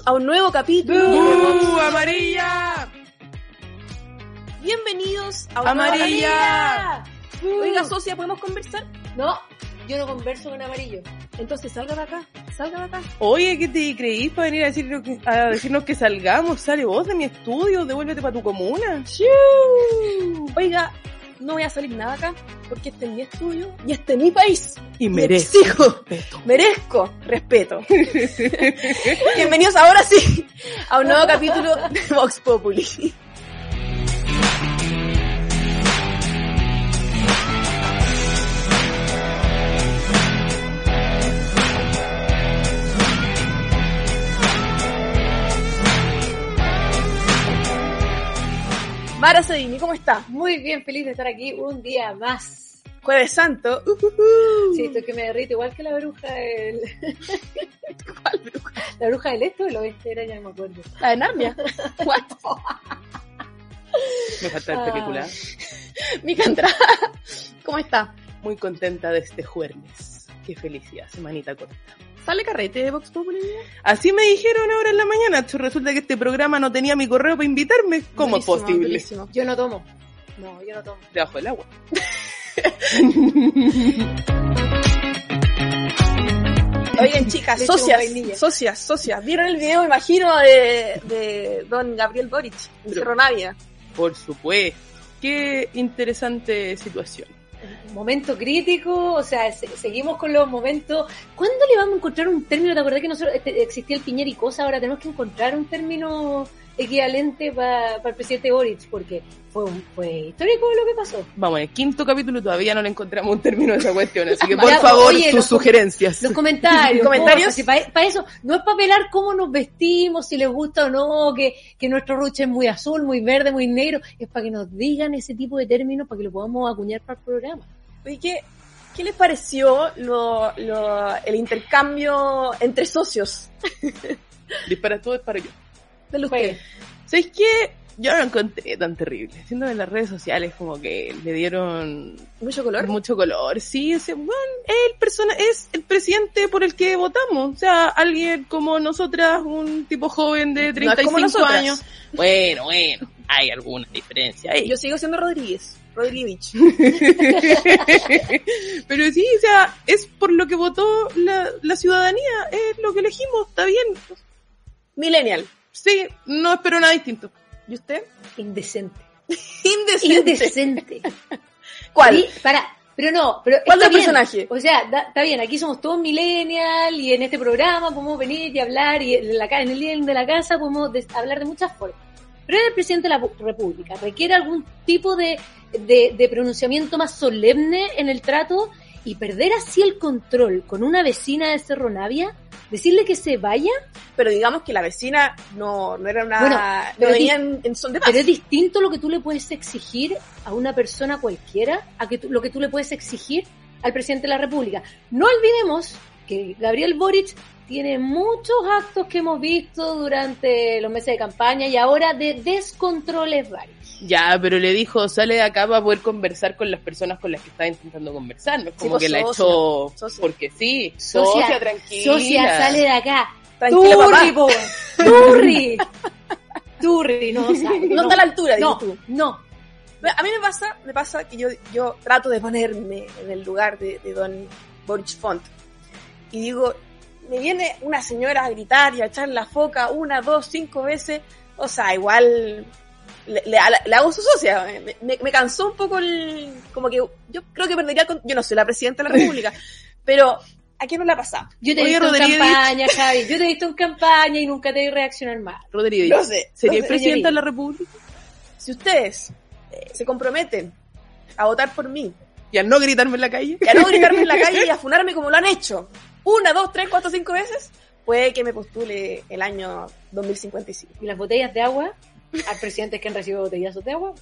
Bienvenidos a un nuevo capítulo. ¡Uh, amarilla! Bienvenidos a un ¡Amarilla! nuevo capítulo. Oiga, socia, ¿podemos conversar? No, yo no converso con amarillo. Entonces salga de acá, salga de acá. Oye, ¿qué te creís para venir a decirnos que, a decirnos que salgamos? Sale vos de mi estudio, devuélvete para tu comuna. Oiga, no voy a salir nada acá, porque este es mi estudio y este es mi país. Y merezco merezco. Merezco respeto. Bienvenidos ahora sí a un nuevo capítulo de Vox Populi. Mara Sedini, ¿cómo está? Muy bien, feliz de estar aquí un día más. Jueves Santo. Uh, Sí, estoy que me derrito igual que la bruja del... ¿Cuál bruja? La bruja del este o el oeste era, ya no me acuerdo. La de Narnia. What? Me falta el Ah. película. Mica Andrada. ¿Cómo está? Muy contenta de este jueves. Qué felicidad, semanita corta. ¿Sale carrete de Vox Populi? Así me dijeron ahora en la mañana. Resulta que este programa no tenía mi correo para invitarme. ¿Cómo es Durísimo, posible? durísimo. Yo no tomo. No, yo no tomo. Debajo del agua. Oigan, chicas, socias, socias, socias. ¿Vieron el video, imagino, de, de don Gabriel Boric en Pero- Cerro Navia? Por supuesto. Qué interesante situación. Momento crítico, o sea, se- seguimos con los momentos. ¿Cuándo le vamos a encontrar un término? ¿Te acordás que nosotros este, existía el piñera y cosa? Ahora tenemos que encontrar un término equivalente para el presidente Boric, porque fue, un- fue histórico lo que pasó. Vamos, en el quinto capítulo todavía no le encontramos un término de esa cuestión, así que por Ya, favor, oye, los com- sugerencias. Los comentarios. ¿Comentarios? Para eso, no es para pelar cómo nos vestimos, si les gusta o no, que, que nuestro ruche es muy azul, muy verde, muy negro. Es para que nos digan ese tipo de términos para que lo podamos acuñar para el programa. Oye, ¿qué, qué les pareció lo, lo- el intercambio entre socios Dispara tú, disparo yo. de los Pues, ¿Sabéis qué? Yo no lo encontré tan terrible. Siendo en las redes sociales como que le dieron Mucho color. mucho color. Sí, ese, bueno, el persona es el presidente por el que votamos. O sea, alguien como nosotras, un tipo joven de No es 35 como nosotras. años. Bueno, bueno, hay alguna diferencia ahí. Yo sigo siendo Rodríguez. Rodríguez. Pero sí, o sea, es por lo que votó la, la ciudadanía, es lo que elegimos, está bien. Millennial. Sí, no espero nada distinto. ¿Y usted? indecente. Indecente. Indecente. ¿Cuál? Sí, para, pero no, pero ¿Cuál está del bien. personaje? O sea, da- está bien, aquí somos todos millennial y en este programa podemos venir y hablar y en, la, en el día de la casa podemos des- hablar de muchas formas. Pero es el presidente de la República, requiere algún tipo de, de, de pronunciamiento más solemne en el trato y perder así el control con una vecina de Cerro Navia, decirle que se vaya, Pero digamos que la vecina no, no era una... Bueno, no pero venía en, en son de paz. Pero es distinto lo que tú le puedes exigir a una persona cualquiera a que tú- lo que tú le puedes exigir al presidente de la República. No olvidemos que Gabriel Boric tiene muchos actos que hemos visto durante los meses de campaña y ahora de descontroles varios. Ya, pero le dijo, sale de acá para poder conversar con las personas con las que está intentando conversar. No es como pues, que la echó socia. porque sí. Socia, Socia, tranquila. Socia, sale de acá. Tranquila, papá. Turri, po. Turri. Turri, no sale. No está a la altura, dices No, tú. no. A mí me pasa, me pasa que yo, yo trato de ponerme en el lugar de, de don Boric Font. Y digo, me viene una señora a gritar y a echar la foca una, dos, cinco veces. O sea, igual le, le- le hago su socia. Me, me- me cansó un poco el... Como que yo creo que perdería... con- yo no soy la presidenta de la República, pero ¿a quién no le ha pasado? Yo te he visto en Rodríguez. campaña, Javi. Yo te he visto en campaña y nunca te vi reaccionar mal. Rodrigo, No sé. ¿sería no el sé, presidente señorita. de la República? Si ustedes eh, se comprometen a votar por mí Y al no gritarme en la calle. y a no gritarme en la calle y a funarme como lo han hecho una, dos, tres, cuatro, cinco veces, puede que me postule el año 2055. Y las botellas de agua, al presidente que han recibido botellazos de agua.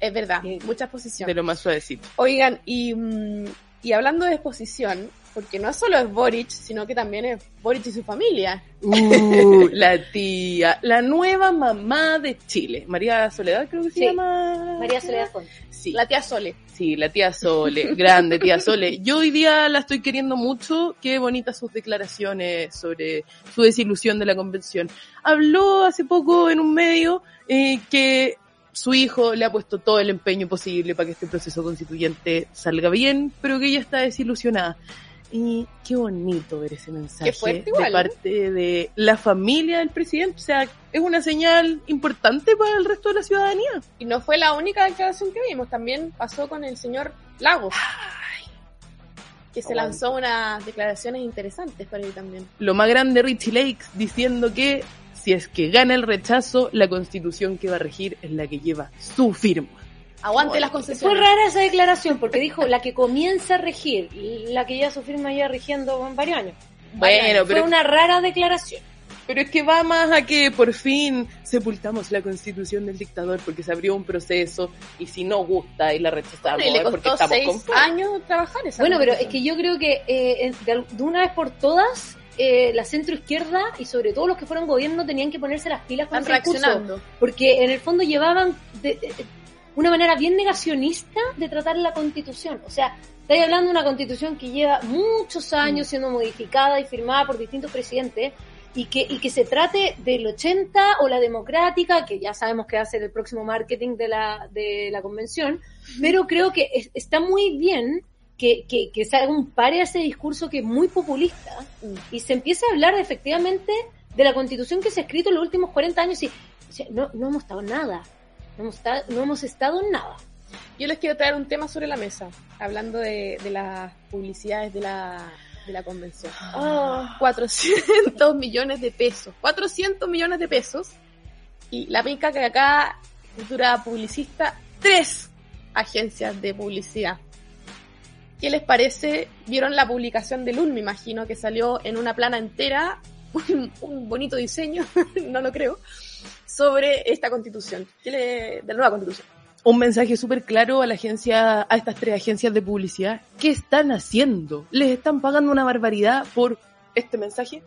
Es verdad, Sí. mucha De lo más suavecito. Oigan, y, mm, y hablando de exposición, porque no solo es Boric, sino que también es Boric y su familia. Uh, la tía, la nueva mamá de Chile, María Soledad creo que se llama. María Soledad Font. Sí, La tía Sole. sí, la tía Sole, grande tía Sole. Yo hoy día la estoy queriendo mucho, qué bonitas sus declaraciones sobre su desilusión de la convención. Habló hace poco en un medio eh, que su hijo le ha puesto todo el empeño posible para que este proceso constituyente salga bien, pero que ella está desilusionada. Y qué bonito ver ese mensaje fuerte de parte de la familia del presidente. O sea, es una señal importante para el resto de la ciudadanía. Y no fue la única declaración que vimos, también pasó con el señor Lagos. Que se lanzó unas declaraciones interesantes para él también. Lo más grande Richie Lakes diciendo que si es que gana el rechazo, la constitución que va a regir es la que lleva su firma. Aguante las Fue concesiones. rara esa declaración porque dijo la que comienza a regir, la que ya su firma ya rigiendo en varios años. Bueno, Fue pero, una rara declaración. pero es que va más a que por fin sepultamos la constitución del dictador porque se abrió un proceso y si no gusta y la rechazamos Y le porque costó estamos seis con años trabajar esa Bueno, pero es que yo creo que eh, de, una vez por todas, eh, la centro izquierda y sobre todo los que fueron gobierno tenían que ponerse las pilas con están ese reaccionando. porque en el fondo llevaban de- de- de una manera bien negacionista de tratar la constitución. O sea, estáis hablando de una constitución que lleva muchos años siendo modificada y firmada por distintos presidentes y que, y que se trate del 80 o la democrática, que ya sabemos que va a ser el próximo marketing de la, de la convención, pero creo que es- está muy bien que, que, que se haga un pare a ese discurso que es muy populista y se empiece a hablar efectivamente de la constitución que se ha escrito en los últimos 40 años y o sea, no, no hemos estado en nada. No hemos, estado, no hemos estado en nada. Yo les quiero traer un tema sobre la mesa, hablando de, de las publicidades de la, de la convención. Ah. 400 millones de pesos. 400 millones de pesos. Y la pica que acá, cultura publicista, tres agencias de publicidad. ¿Qué les parece? Vieron la publicación de LUN, me imagino, que salió en una plana entera, un, un bonito diseño, no lo creo, sobre esta constitución, ¿Qué le- de la nueva constitución. un mensaje súper claro a la agencia, a estas tres agencias de publicidad. ¿Qué están haciendo? ¿Les están pagando una barbaridad por este mensaje?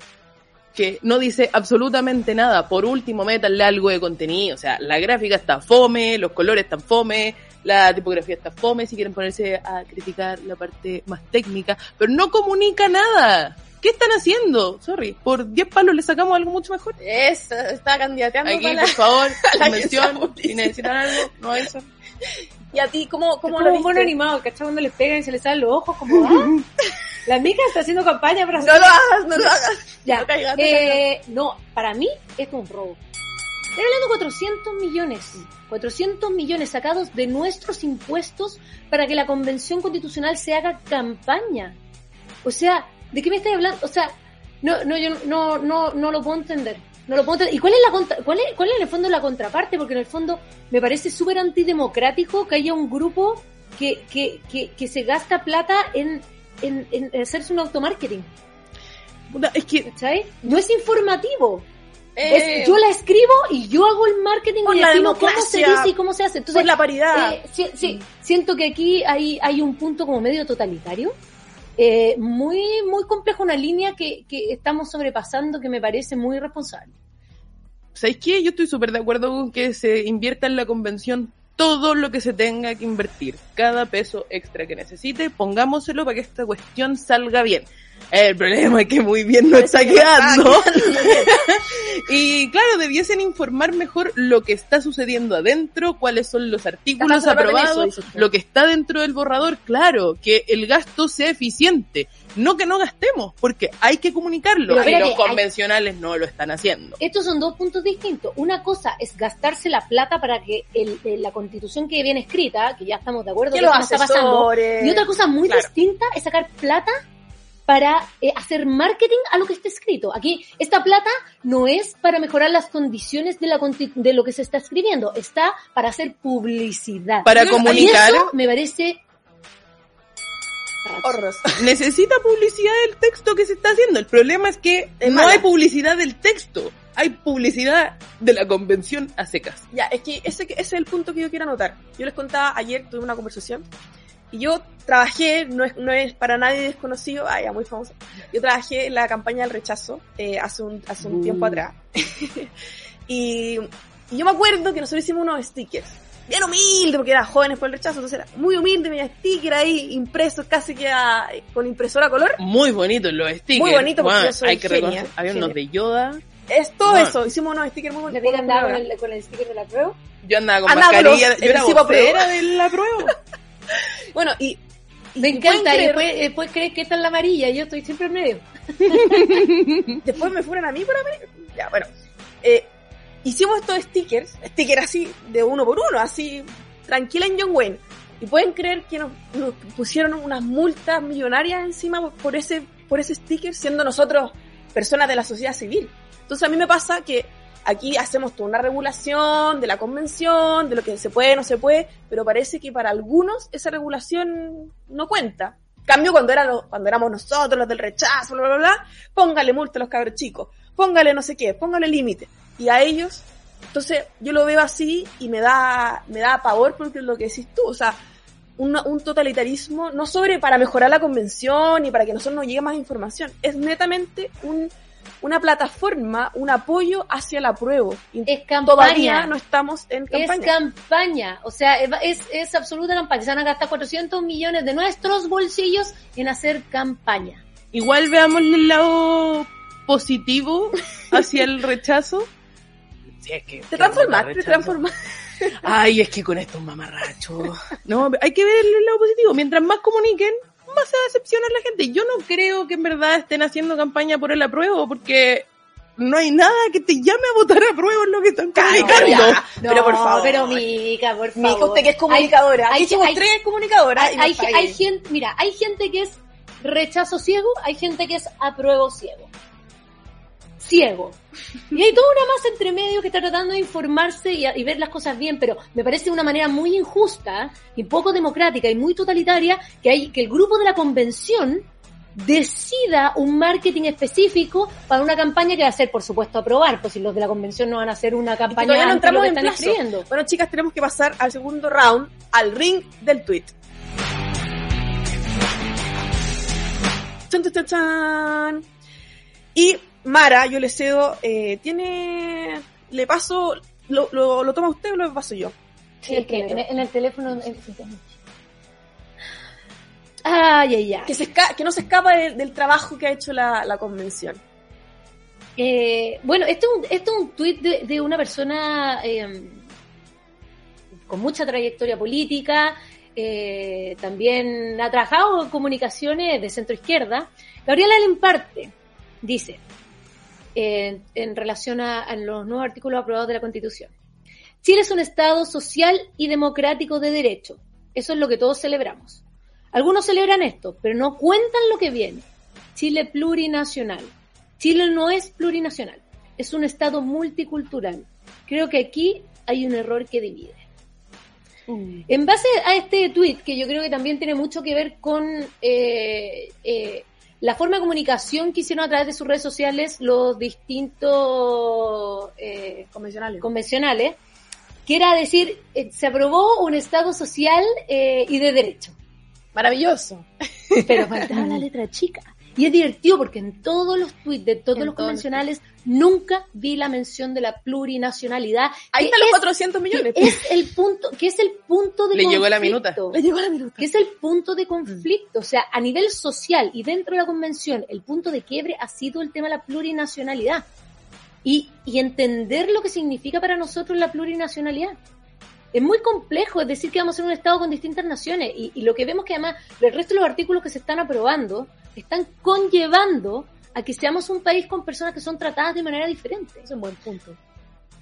Que no dice absolutamente nada. Por último, métanle algo de contenido. O sea, la gráfica está fome, los colores están fome, la tipografía está fome, si quieren ponerse a criticar la parte más técnica, pero no comunica nada. ¿Qué están haciendo? Sorry, por 10 palos le sacamos algo mucho mejor. Es, está candidateando Aquí, para la- por favor, la convención, agencia si necesitan algo, no eso. ¿Y a ti cómo, cómo como lo un viste? mono animado, ¿cachai? Cuando les pegan y se les salen los ojos, como, ah, la mica está haciendo campaña para No lo hagas, no lo hagas. Ya, No caigas, no eh, no, para mí esto es un robo. Estoy hablando de 400 millones. 400 millones sacados de nuestros impuestos para que la convención constitucional se haga campaña. O sea, ¿de qué me estás hablando? O sea, no, no, yo no, no, no lo puedo entender. No lo puedo entender. ¿Y cuál es la contra- cuál es, cuál es en el fondo la contraparte? Porque en el fondo me parece súper antidemocrático que haya un grupo que, que, que, que se gasta plata en, en, en hacerse un automarketing. Puta, Es que ¿Cachai? No es informativo. Eh, Es- yo la escribo y yo hago el marketing y la decimos cómo se dice y cómo se hace. Entonces, por la paridad. eh, sí, sí, siento que aquí hay, hay un punto como medio totalitario. Eh, muy, muy complejo, una línea que, que estamos sobrepasando que me parece muy irresponsable. ¿Sabéis qué? Yo estoy súper de acuerdo con que se invierta en la convención todo lo que se tenga que invertir. Cada peso extra que necesite, pongámoselo para que esta cuestión salga bien. El problema es que muy bien no está quedando. y claro, debiesen informar mejor lo que está sucediendo adentro, cuáles son los artículos eso, aprobados, lo que está dentro del borrador, claro, que el gasto sea eficiente. No que no gastemos, porque hay que comunicarlo. Pero y espérate, los hay- convencionales no lo están haciendo. Estos son dos puntos distintos. Una cosa es gastarse la plata para que el- el- la constitución que viene escrita, que ya estamos de acuerdo que que no está pasando. Y otra cosa muy Claro. distinta es sacar plata para eh, hacer marketing a lo que está escrito. Aquí, esta plata no es para mejorar las condiciones de, la, conti- de lo que se está escribiendo, está para hacer publicidad. Para Y comunicar. eso me parece... Horroroso. necesita publicidad del texto que se está haciendo. El problema es que Es no mala. hay publicidad del texto. Hay publicidad de la convención a secas. Ya, es que ese, ese es el punto que yo quiero anotar. Yo les contaba ayer, tuve una conversación Y yo trabajé, no es, no es para nadie desconocido, ah, ya, muy famoso. Yo trabajé en la campaña del rechazo eh, hace un, hace un Uh. tiempo atrás. y, y yo me acuerdo que nosotros hicimos unos stickers. Bien humilde, porque era jóvenes por el rechazo, entonces era muy humilde, tenía stickers ahí impresos casi que a- con impresora a color. Muy bonitos los stickers. Muy bonito porque Guau, yo soy Hay que genia. Había unos de Yoda. Es todo Bueno. eso, hicimos unos stickers muy ¿De bonitos. andaba con el, con el sticker de la prueba? Yo andaba con Andaba mascarilla. los- yo era vocera de la prueba. Bueno, y... Me encanta, y después, después crees que esta es la amarilla, yo estoy siempre en medio. Después me fueron a mí por América. Ya, bueno. Eh, hicimos estos stickers, stickers así, de uno por uno, así, tranquila en John Wayne. Y pueden creer que nos, nos pusieron unas multas millonarias encima por ese, por ese sticker, siendo nosotros personas de la sociedad civil. Entonces a mí me pasa que aquí hacemos toda una regulación de la convención, de lo que se puede, no se puede, pero parece que para algunos esa regulación no cuenta. Cambio cuando, éramos nosotros los del rechazo, bla, bla, bla, póngale multa a los cabros chicos, póngale no sé qué, póngale límite. Y a ellos, entonces yo lo veo así y me da, me da pavor porque es lo que decís tú, o sea, un, un totalitarismo no sobre para mejorar la convención y para que nosotros nos llegue más información, es netamente un, una plataforma, un apoyo hacia la prueba. Y Es campaña. todavía no estamos en Es campaña. campaña, o sea, es, es absoluta campaña. Se van a gastar 400 millones de nuestros bolsillos en hacer campaña. Igual veamos el lado positivo hacia el rechazo. Sí, es que, te transformaste, te transformaste. Ay, es que con estos mamarrachos. No, hay que ver el lado positivo. Mientras más comuniquen, va a decepcionar la gente. Yo no creo que en verdad estén haciendo campaña por el apruebo, porque no hay nada que te llame a votar a prueba en lo que están comunicando. ya. Pero por favor. Pero Mica, por favor. Mica, usted que es comunicadora. Hay- somos hay- tres comunicadoras. Hay, hay, hay gente, mira, hay gente que es rechazo ciego, hay gente que es apruebo ciego. Ciego. Y hay toda una masa entre medio que está tratando de informarse y, y ver las cosas bien, pero me parece de una manera muy injusta y poco democrática y muy totalitaria que hay que el grupo de la convención decida un marketing específico para una campaña que va a ser, por supuesto, aprobar, pues si los de la convención no van a hacer una campaña todavía no anti entramos que en están. Bueno, chicas, tenemos que pasar al segundo round, al ring del tweet. Chan, chan, chan. Y Mara, yo le cedo, eh, tiene, le paso, lo, lo, lo toma usted o lo paso yo. Sí, es que en, en el teléfono. Ay, ay, ay. Que, se esca- que no se escapa de- del trabajo que ha hecho la, la convención. Eh, bueno, este es un, es un tuit de, de una persona eh, con mucha trayectoria política, eh, también ha trabajado en comunicaciones de centro izquierda. Gabriela Lemparte dice, en relación a, a los nuevos artículos aprobados de la Constitución, Chile es un Estado social y democrático de derecho. Eso es lo que todos celebramos. Algunos celebran esto, pero no cuentan lo que viene. Chile plurinacional. Chile no es plurinacional, es un Estado multicultural. Creo que aquí hay un error que divide. En base a este tweet, que yo creo que también tiene mucho que ver con eh, eh, la forma de comunicación que hicieron a través de sus redes sociales los distintos eh, Convencionales. convencionales, que era decir, eh, se aprobó un Estado social eh, y de derecho. Maravilloso. Pero faltaba la letra chica. Y es divertido porque en todos los tweets de todos En los todos convencionales nunca vi la mención de la plurinacionalidad. Ahí que están los es- 400 que millones. es el punto, que es el punto de Le conflicto. llegó la minuta. Le llegó la minuta. Que es el punto de conflicto. O sea, a nivel social y dentro de la convención, el punto de quiebre ha sido el tema de la plurinacionalidad. Y, y entender lo que significa para nosotros la plurinacionalidad. Es muy complejo, es decir, que vamos a ser un Estado con distintas naciones. Y, y lo que vemos que además el resto de los artículos que se están aprobando están conllevando a que seamos un país con personas que son tratadas de manera diferente. Es un buen punto.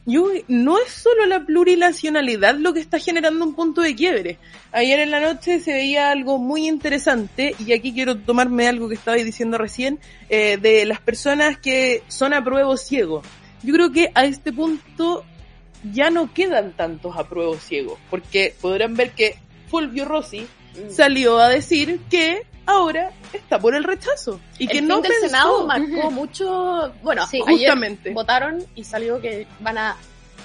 Yo, no es solo la plurinacionalidad lo que está generando un punto de quiebre. Ayer en la noche se veía algo muy interesante y aquí quiero tomarme algo que estabais diciendo recién eh, de las personas que son apruebos ciegos. Yo creo que a este punto ya no quedan tantos apruebos ciegos porque podrán ver que Fulvio Rossi salió a decir que ahora está por el rechazo y que el no fin del pensó Senado marcó mucho, bueno, Sí. ayer justamente. votaron y salió que van a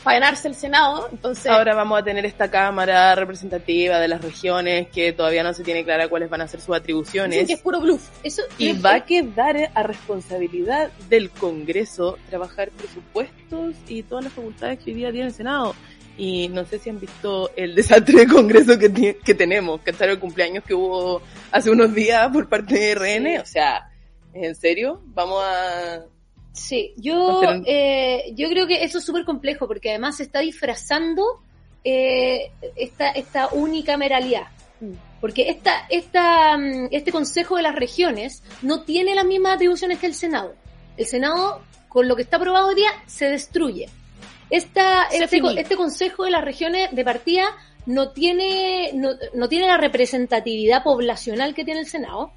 para ganarse el Senado. Entonces, Ahora vamos a tener esta cámara representativa de las regiones que todavía no se tiene clara cuáles van a ser sus dicen atribuciones. que es puro bluff. Eso Y va a quedar a responsabilidad del Congreso trabajar presupuestos y todas las facultades que hoy día tiene el Senado. Y no sé si han visto el desastre de Congreso que, que tenemos, que el cumpleaños que hubo hace unos días por parte de RN. O sea, ¿es en serio? Vamos a... Sí, yo, a eh, yo creo que eso es súper complejo porque además se está disfrazando eh, esta, esta unicameralidad. Porque esta, esta, mm, este Consejo de las Regiones no tiene las mismas atribuciones que el Senado. El Senado, con lo que está aprobado hoy día, se destruye. Esta, este, este Consejo de las Regiones de partida no tiene, no, no tiene la representatividad poblacional que tiene el Senado,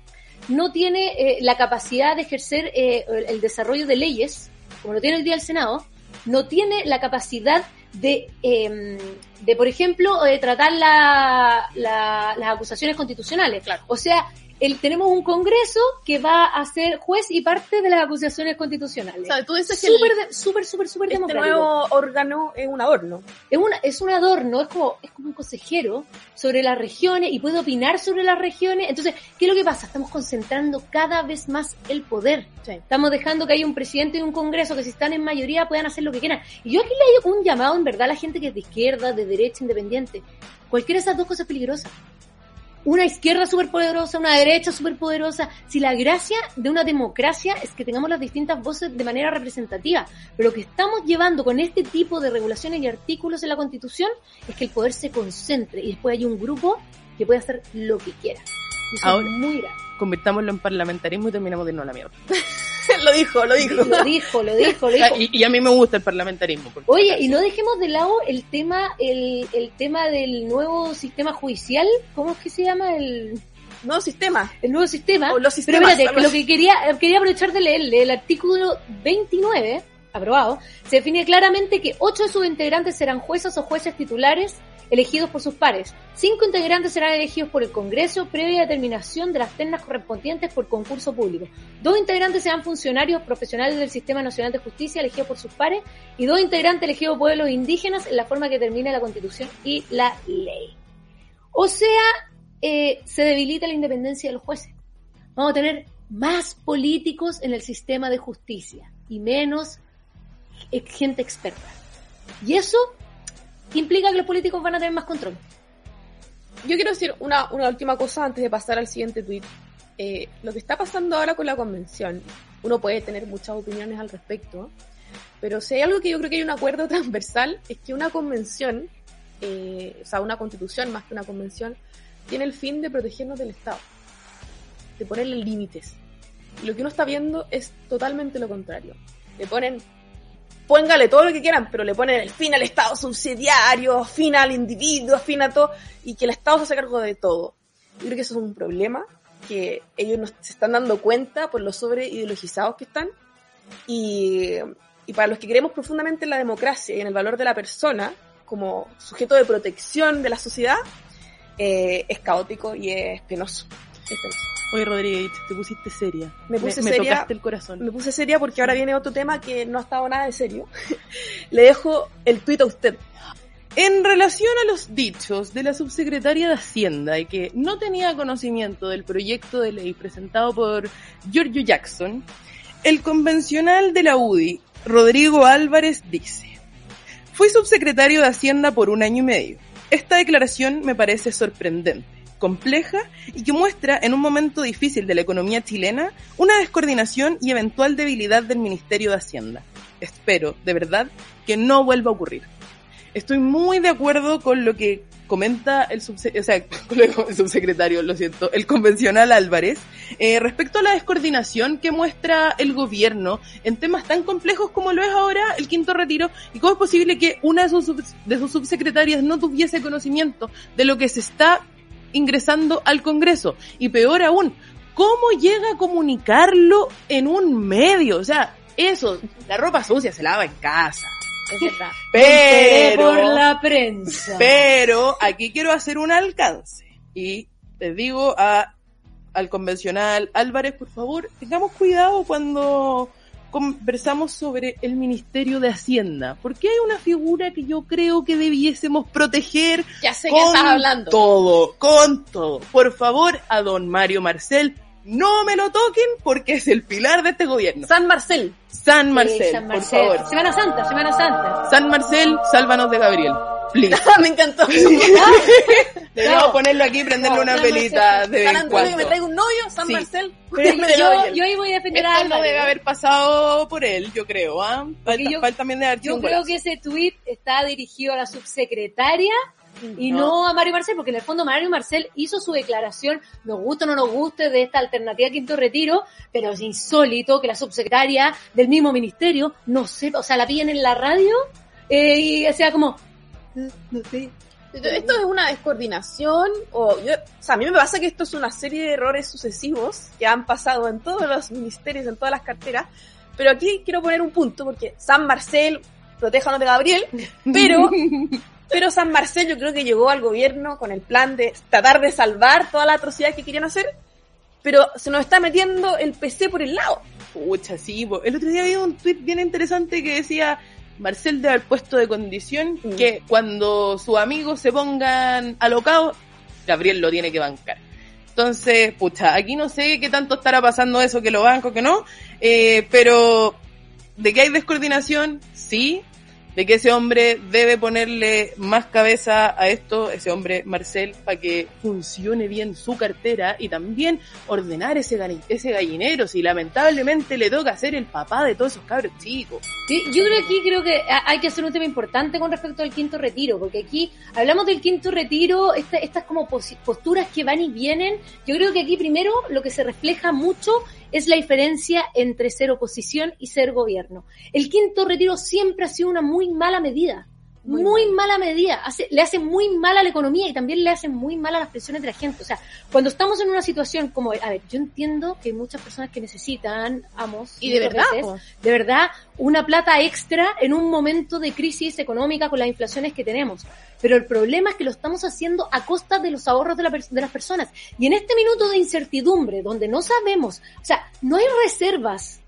no tiene eh, la capacidad de ejercer eh, el, desarrollo de leyes, como lo tiene hoy día el Senado, no tiene la capacidad de, eh, de por ejemplo, eh, tratar la- la- las acusaciones constitucionales. O sea, el, tenemos un Congreso que va a ser juez y parte de las acusaciones constitucionales. O sea, tú dices que Súper, el- de- súper, súper, súper este democrático. nuevo órgano es un adorno. Es, una, es un adorno, es como, es como un consejero sobre las regiones y puede opinar sobre las regiones. Entonces, ¿qué es lo que pasa? Estamos concentrando cada vez más el poder. Estamos dejando que haya un presidente y un congreso que si están en mayoría puedan hacer lo que quieran. Y yo aquí le hago un llamado en verdad a la gente que es de izquierda, de derecha, independiente. Cualquiera de esas dos cosas es peligrosa. Una izquierda súper poderosa, una derecha súper poderosa. Si la gracia de una democracia es que tengamos las distintas voces de manera representativa, pero lo que estamos llevando con este tipo de regulaciones y artículos en la Constitución es que el poder se concentre y después hay un grupo que puede hacer lo que quiera. Eso Ahora- es muy grave. Convirtámonos en parlamentarismo y terminamos de irnos a la mierda. lo dijo, lo dijo. Lo dijo, lo dijo, lo dijo. Y, y a mí me gusta el parlamentarismo. Oye, y no dejemos de lado el tema, el, el tema del nuevo sistema judicial. ¿Cómo es que se llama el, Nuevo sistema. el nuevo sistema? O los Pero sistemas. espérate, algo que lo que quería, quería aprovechar de leerle, el artículo 29, aprobado, se define claramente que ocho de sus integrantes serán juezas o jueces titulares elegidos por sus pares. Cinco integrantes serán elegidos por el Congreso previa determinación de las ternas correspondientes por concurso público. Dos integrantes serán funcionarios profesionales del Sistema Nacional de Justicia elegidos por sus pares y dos integrantes elegidos por pueblos indígenas en la forma que determina la Constitución y la ley. O sea, eh, se debilita la independencia de los jueces. Vamos a tener más políticos en el sistema de justicia y menos gente experta. Y eso implica que los políticos van a tener más control. Yo quiero decir una, última cosa antes de pasar al siguiente tweet. Eh, lo que está pasando ahora con la convención, uno puede tener muchas opiniones al respecto, pero si hay algo que yo creo que hay un acuerdo transversal, es que una convención, eh, o sea, una constitución más que una convención, tiene el fin de protegernos del Estado, de ponerle límites. Lo que uno está viendo es totalmente lo contrario. Le ponen, póngale todo lo que quieran, pero le ponen el fin al Estado subsidiario, fin al individuo, fin a todo, y que el Estado se hace cargo de todo. Yo creo que eso es un problema que ellos no se están dando cuenta por lo sobre ideologizados que están. Y, y para los que creemos profundamente en la democracia y en el valor de la persona como sujeto de protección de la sociedad, eh, es caótico y es penoso. Es penoso. Oye, Rodríguez, te pusiste seria. Me puse me seria. tocaste el corazón. Me puse seria porque ahora viene otro tema que no ha estado nada de serio. Le dejo el tuit a usted. En relación a los dichos de la subsecretaria de Hacienda y que no tenía conocimiento del proyecto de ley presentado por Giorgio Jackson, el convencional de la UDI, Rodrigo Álvarez, dice, fui subsecretario de Hacienda por un año y medio. Esta declaración me parece sorprendente, compleja y que muestra en un momento difícil de la economía chilena una descoordinación y eventual debilidad del Ministerio de Hacienda. Espero, de verdad, que no vuelva a ocurrir. Estoy muy de acuerdo con lo que comenta el, subse o sea, el subsecretario, lo siento, el convencional Álvarez, eh, respecto a la descoordinación que muestra el gobierno en temas tan complejos como lo es ahora el quinto retiro y cómo es posible que una de sus subsecretarias no tuviese conocimiento de lo que se está ingresando al Congreso. Y peor aún, ¿cómo llega a comunicarlo en un medio? O sea, eso, la ropa sucia se lava en casa. Es verdad. Pero, por la prensa. pero aquí quiero hacer un alcance. Y les digo a, al convencional Álvarez, por favor, tengamos cuidado cuando conversamos sobre el Ministerio de Hacienda, porque hay una figura que yo creo que debiésemos proteger Ya sé que con estás hablando. todo, con todo. Por favor, a don Mario Marcel, no me lo toquen porque es el pilar de este gobierno. San Marcel. San Sí, Marcel, por favor. Semana Santa, Semana Santa. San Marcel, sálvanos de Gabriel. Please. me encantó. Deberíamos No. ponerlo aquí y prenderle una Marcel. de San Antonio que me traiga un novio, San. Marcel. Yo, ahí voy a defender a no debe haber pasado por él, yo creo, ¿ah? Falta, también de Yo creo que ese tweet está dirigido a la subsecretaria y No. no. a Mario Marcel, porque en el fondo Mario Marcel hizo su declaración, nos gusta o no nos guste, de esta alternativa Quinto Retiro, pero es insólito que la subsecretaria del mismo ministerio no sepa, o sea, la pillen en la radio eh, y sea como, "Eh, no sé, Esto es una descoordinación, o, yo- o sea, a mí me pasa que esto es una serie de errores sucesivos que han pasado en todos los ministerios, en todas las carteras, pero aquí quiero poner un punto, porque San Marcel, protéjanos de Gabriel, pero, pero San Marcel yo creo que llegó al gobierno con el plan de tratar de salvar toda la atrocidad que querían hacer, pero se nos está metiendo el PC por el lado. Pucha, sí. El otro día había un tuit bien interesante que decía, Marcel debe haber puesto de condición Mm. que cuando sus amigos se pongan alocados, Gabriel lo tiene que bancar. Entonces, pucha, aquí no sé qué tanto estará pasando eso, que lo banco, que no, eh, pero de que hay descoordinación, sí, de que ese hombre debe ponerle más cabeza a esto, ese hombre Marcel, para que funcione bien su cartera y también ordenar ese, ese gallinero, si lamentablemente le toca ser el papá de todos esos cabros chicos. Sí, yo creo que aquí creo que ha- hay que hacer un tema importante con respecto al quinto retiro, porque aquí hablamos del quinto retiro, esta- estas como posturas que van y vienen. Yo creo que aquí primero lo que se refleja mucho es la diferencia entre ser oposición y ser gobierno. El quinto retiro siempre ha sido una muy mala medida. Muy Muy, mala medida, hace, le hace muy mal a la economía y también le hace muy mal a las presiones de la gente. O sea, cuando estamos en una situación como, a ver, yo entiendo que hay muchas personas que necesitan, amos, Y de verdad, veces, de verdad una plata extra en un momento de crisis económica con las inflaciones que tenemos. Pero el problema es que lo estamos haciendo a costa de los ahorros de, la de las personas. Y en este minuto de incertidumbre, donde no sabemos, o sea, no hay reservas.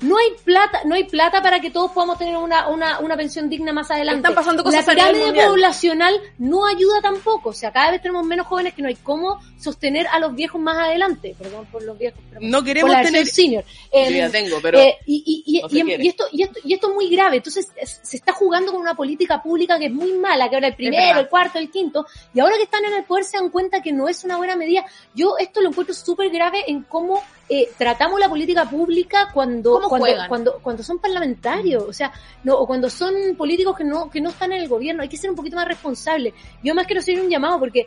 No hay plata, no hay plata para que todos podamos tener una, una, una pensión digna más adelante. Están pasando cosas La pirámide poblacional no ayuda tampoco. O sea, cada vez tenemos menos jóvenes que no hay cómo sostener a los viejos más adelante. Perdón por los viejos. pero- No por queremos la tener... senior. Yo Em, ya tengo, pero... eh, y, y, y, no y- esto, y, esto, y esto es muy grave. Entonces es- se está jugando con una política pública que es muy mala, que ahora el primero, el cuarto, el quinto, y ahora que están en el poder se dan cuenta que no es una buena medida. Yo esto lo encuentro súper grave en cómo eh, tratamos la política pública cuando, ¿Cómo cuando, cuando, cuando son parlamentarios, o sea, no, o cuando son políticos que no, que no están en el gobierno. Hay que ser un poquito más responsables. Yo más quiero hacer un llamado porque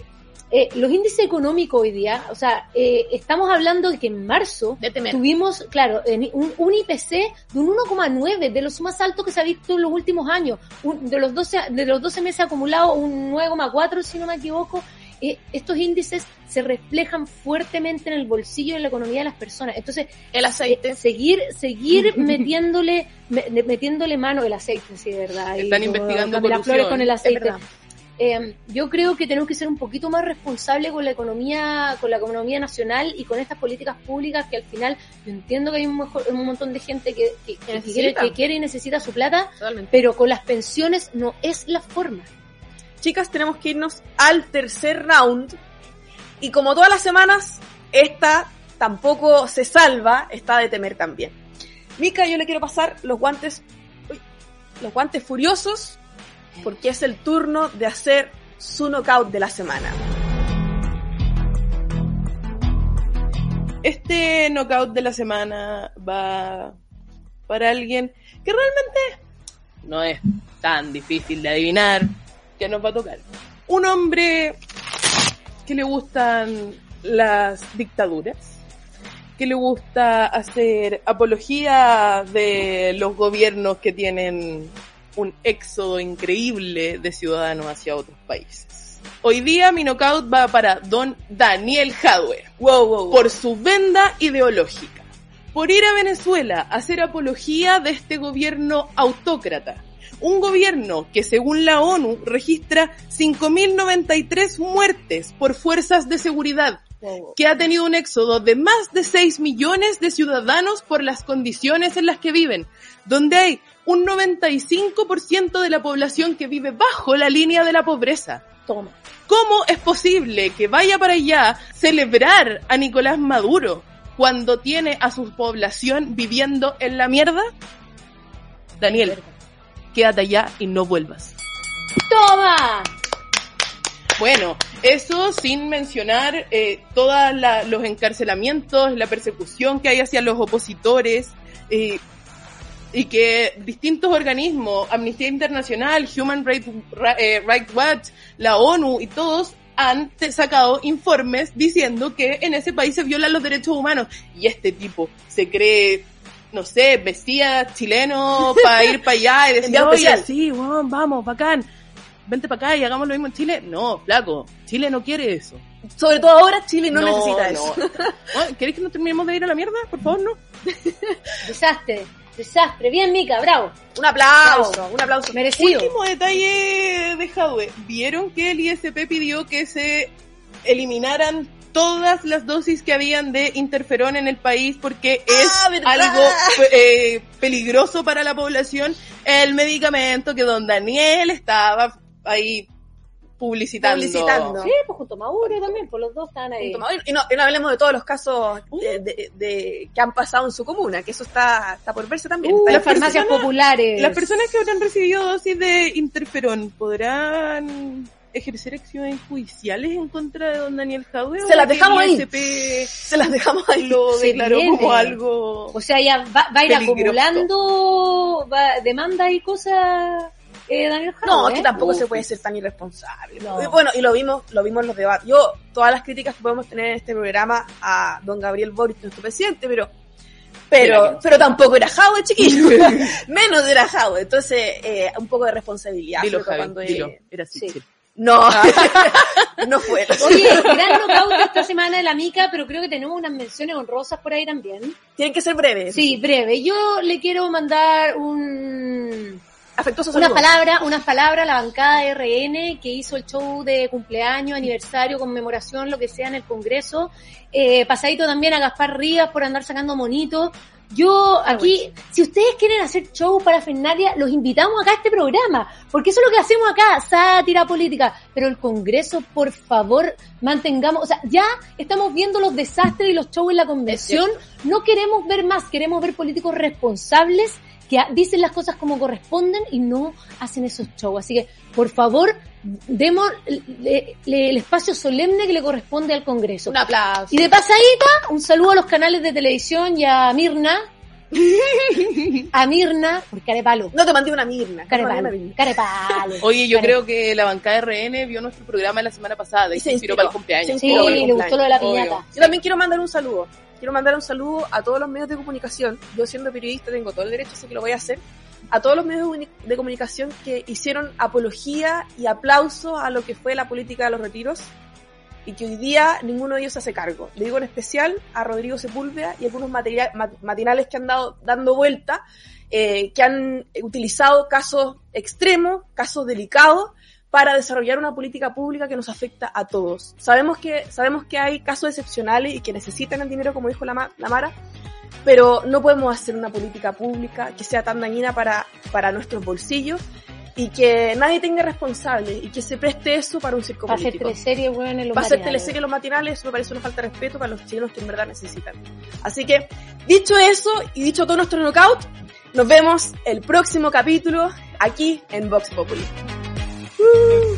eh, los índices económicos hoy día, o sea, eh, estamos hablando de que en marzo De tuvimos, claro, en un, un IPC de un 1,9, de los más altos que se ha visto en los últimos años. Un- de, los 12, de los 12 meses acumulados, un 9,4, si no me equivoco. Eh, estos índices se reflejan fuertemente en el bolsillo y en la economía de las personas. Entonces, El aceite. eh, seguir, seguir metiéndole, me- metiéndole mano el aceite, sí, de verdad. Están investigando corrupción, Flores con el aceite. Eh, yo creo que tenemos que ser un poquito más responsables con la economía, con la economía nacional y con estas políticas públicas que al final yo entiendo que hay un, mejor- un montón de gente que, que- que quiere, que quiere y necesita su plata, Totalmente. pero con las pensiones no es la forma. Chicas, tenemos que irnos al tercer round. Y como todas las semanas, esta tampoco se salva, está de temer también. Mika, yo le quiero pasar los guantes, los guantes furiosos, porque es el turno de hacer su knockout de la semana. Este knockout de la semana va para alguien que realmente no es tan difícil de adivinar que nos va a tocar. Un hombre que le gustan las dictaduras, que le gusta hacer apología de los gobiernos que tienen un éxodo increíble de ciudadanos hacia otros países. Hoy día mi knockout va para don Daniel Jadwe Wow, wow, wow. por su venda ideológica, por ir a Venezuela a hacer apología de este gobierno autócrata. Un gobierno que según la ONU registra 5.093 muertes por fuerzas de seguridad que ha tenido un éxodo de más de 6 millones de ciudadanos por las condiciones en las que viven, donde hay un 95% de la población que vive bajo la línea de la pobreza. Toma. ¿Cómo es posible que vaya para allá celebrar a Nicolás Maduro cuando tiene a su población viviendo en la mierda? Daniel, quédate allá y no vuelvas. ¡Toma! Bueno, eso sin mencionar eh, todos los encarcelamientos, la persecución que hay hacia los opositores eh, y que distintos organismos, Amnistía Internacional, Human Rights eh, Watch, la ONU y todos han sacado informes diciendo que en ese país se violan los derechos humanos y este tipo se cree no sé, mesías chileno para ir para allá y decir, Enviado oye, especial". sí, vamos, bacán, vente para acá y hagamos lo mismo en Chile. No, flaco, Chile no quiere eso. Sobre todo ahora Chile no, necesita no. eso. ¿Queréis que nos terminemos de ir a la mierda? Por favor, no. Desastre. Desastre. Bien, Mica, bravo. Un aplauso, un aplauso. Merecido. Último detalle de Jadwe. ¿Vieron que el ISP pidió que se eliminaran todas las dosis que habían de interferón en el país porque es Ah, algo eh, peligroso para la población? El medicamento que don Daniel estaba ahí publicitando. Publicitando. Sí, pues junto a Mauro también, pues los dos estaban ahí. Y no, y no hablemos de todos los casos de, de- de- que han pasado en su comuna, que eso está, está por verse también. Uh, Está las farmacias populares. Las personas que habrán recibido dosis de interferón podrán ejercer acciones judiciales en contra de don Daniel Jadwe. Se las dejamos ahí. Se las dejamos ahí. lo Se declaró viene. como algo. O sea, ya va, va a ir Peligroso. acumulando va- demandas y cosas, eh, Daniel Jadwe, No, es que ¿eh? tampoco Uf. se puede ser tan irresponsable. No. Y bueno, y lo vimos, lo vimos en los debates. Yo, todas las críticas que podemos tener en este programa a don Gabriel Boric, nuestro presidente, pero pero, pero tampoco era Jaude, chiquillo. Menos era Jaude. Entonces, eh, un poco de responsabilidad. Dilo, Javi, cuando, eh, dilo. Era así. sí. No, no fue. Oye, gran knockout esta semana de la Mica, pero creo que tenemos unas menciones honrosas por ahí también. Tienen que ser breves. Sí, breve. Yo le quiero mandar un, Afectuosos unas saludos. palabras, unas palabras a la bancada de RN que hizo el show de cumpleaños, aniversario, conmemoración, lo que sea en el Congreso. Eh, pasadito también a Gaspar Rivas por andar sacando monitos. Yo aquí, si ustedes quieren hacer show para Fernalia, los invitamos acá a este programa, porque eso es lo que hacemos acá, sátira política. Pero el Congreso, por favor, mantengamos, o sea, ya estamos viendo los desastres y los shows en la convención, no queremos ver más, queremos ver políticos responsables que dicen las cosas como corresponden y no hacen esos shows. Así que, por favor, demos le- le- el espacio solemne que le corresponde al Congreso. Un aplauso. Y de pasadita, un saludo a los canales de televisión y a Mirna. a Mirna, por carepalo. No te mandé una mirna. Carepalo. mirna. Carepalo. Oye, yo creo que la bancada RN vio nuestro programa la semana pasada y Y se se inspiró inspiró. para el cumpleaños. Sí, el le gustó lo de la Obvio. piñata. Yo también quiero mandar un saludo. Quiero mandar un saludo a todos los medios de comunicación. Yo siendo periodista tengo todo el derecho, así que lo voy a hacer. A todos los medios de comuni- de comunicación que hicieron apología y aplauso a lo que fue la política de los retiros y que hoy día ninguno de ellos se hace cargo. Le digo en especial a Rodrigo Sepúlveda y algunos materia- ma- matinales que han dado dando vuelta, eh, que han utilizado casos extremos, casos delicados, para desarrollar una política pública que nos afecta a todos. Sabemos que, sabemos que hay casos excepcionales y que necesitan el dinero, como dijo la, la Mara, pero no podemos hacer una política pública que sea tan dañina para, para nuestros bolsillos y que nadie tenga responsable y que se preste eso para un circo Para hacer político. teleseries, weón, en los Va a ser matinales. teleserie los matinales, eso me parece una falta de respeto para los chilenos que en verdad necesitan. Así que, dicho eso y dicho todo nuestro knockout, nos vemos el próximo capítulo aquí en Vox Populi. Woo!